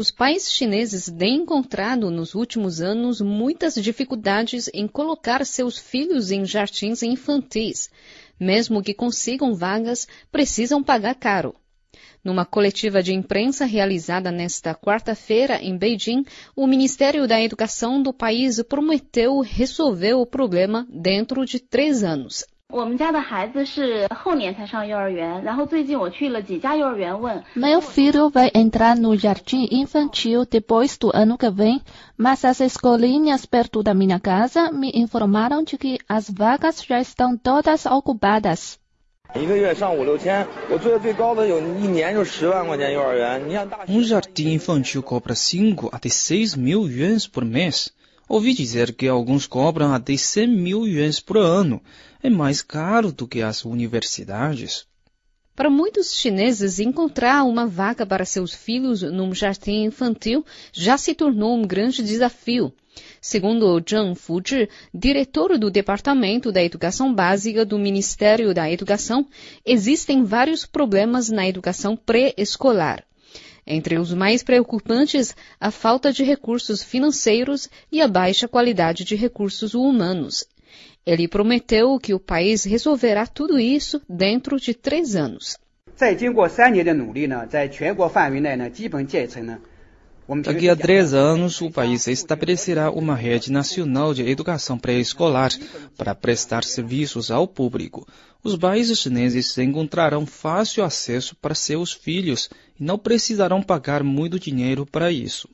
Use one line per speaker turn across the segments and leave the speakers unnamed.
os pais chineses têm encontrado nos últimos anos muitas dificuldades em colocar seus filhos em jardins infantis. Mesmo que consigam vagas, precisam pagar caro. Numa coletiva de imprensa realizada nesta quarta-feira em Beijing, o Ministério da Educação do país prometeu resolver o problema dentro de três anos.
Meu filho vai entrar no jardim infantil depois do ano que vem, mas as escolinhas perto da minha casa me informaram de que as vagas já estão todas ocupadas.
Um jardim infantil cobra 5 até 6 mil yuans por mês. Ouvi dizer que alguns cobram até 100 mil yuans por ano. É mais caro do que as universidades.
Para muitos chineses, encontrar uma vaga para seus filhos num jardim infantil já se tornou um grande desafio. Segundo Zhang Fuzhi, diretor do Departamento da Educação Básica do Ministério da Educação, existem vários problemas na educação pré-escolar. Entre os mais preocupantes, a falta de recursos financeiros e a baixa qualidade de recursos humanos. Ele prometeu que o país resolverá tudo isso dentro de três anos.
在经过三年的努力呢，在全国范围内呢，基本建成呢 Daqui a três anos, o país estabelecerá uma rede nacional de educação pré-escolar para prestar serviços ao público. Os países chineses encontrarão fácil acesso para seus filhos e não precisarão pagar muito dinheiro para isso.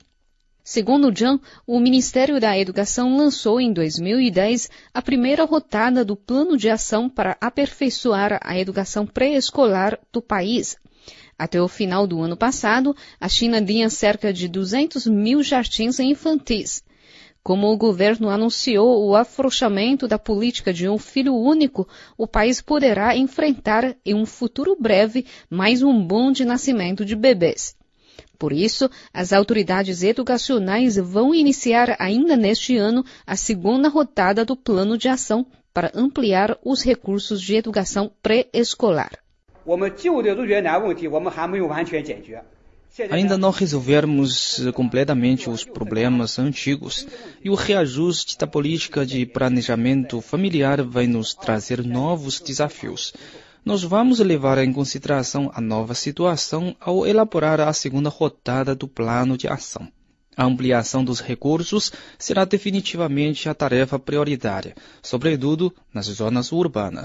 Segundo Zhang, o Ministério da Educação lançou em 2010 a primeira rotada do Plano de Ação para aperfeiçoar a educação pré-escolar do país. Até o final do ano passado, a China tinha cerca de 200 mil jardins infantis. Como o governo anunciou o afrouxamento da política de um filho único, o país poderá enfrentar em um futuro breve mais um boom de nascimento de bebês. Por isso, as autoridades educacionais vão iniciar ainda neste ano a segunda rodada do plano de ação para ampliar os recursos de educação pré-escolar.
Ainda não resolvemos completamente os problemas antigos e o reajuste da política de planejamento familiar vai nos trazer novos desafios. Nós vamos levar em consideração a nova situação ao elaborar a segunda rodada do plano de ação. A ampliação dos recursos será definitivamente a tarefa prioritária, sobretudo nas zonas urbanas.